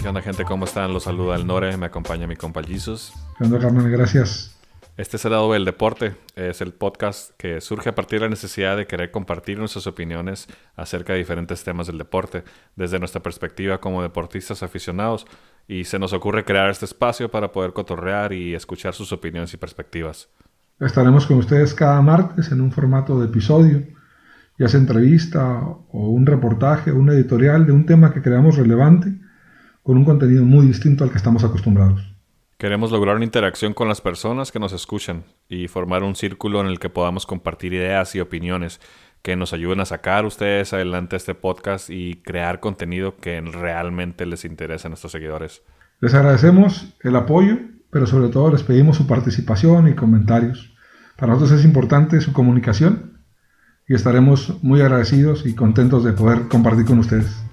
¿Qué onda gente? ¿Cómo están? Los saluda el Nore, me acompaña mi compa Jesus. ¿Qué onda Carmen? Gracias. Este es el lado del deporte, es el podcast que surge a partir de la necesidad de querer compartir nuestras opiniones acerca de diferentes temas del deporte, desde nuestra perspectiva como deportistas aficionados, y se nos ocurre crear este espacio para poder cotorrear y escuchar sus opiniones y perspectivas. Estaremos con ustedes cada martes en un formato de episodio, ya sea entrevista o un reportaje o un editorial de un tema que creamos relevante con un contenido muy distinto al que estamos acostumbrados. Queremos lograr una interacción con las personas que nos escuchan y formar un círculo en el que podamos compartir ideas y opiniones que nos ayuden a sacar ustedes adelante este podcast y crear contenido que realmente les interese a nuestros seguidores. Les agradecemos el apoyo, pero sobre todo les pedimos su participación y comentarios. Para nosotros es importante su comunicación y estaremos muy agradecidos y contentos de poder compartir con ustedes.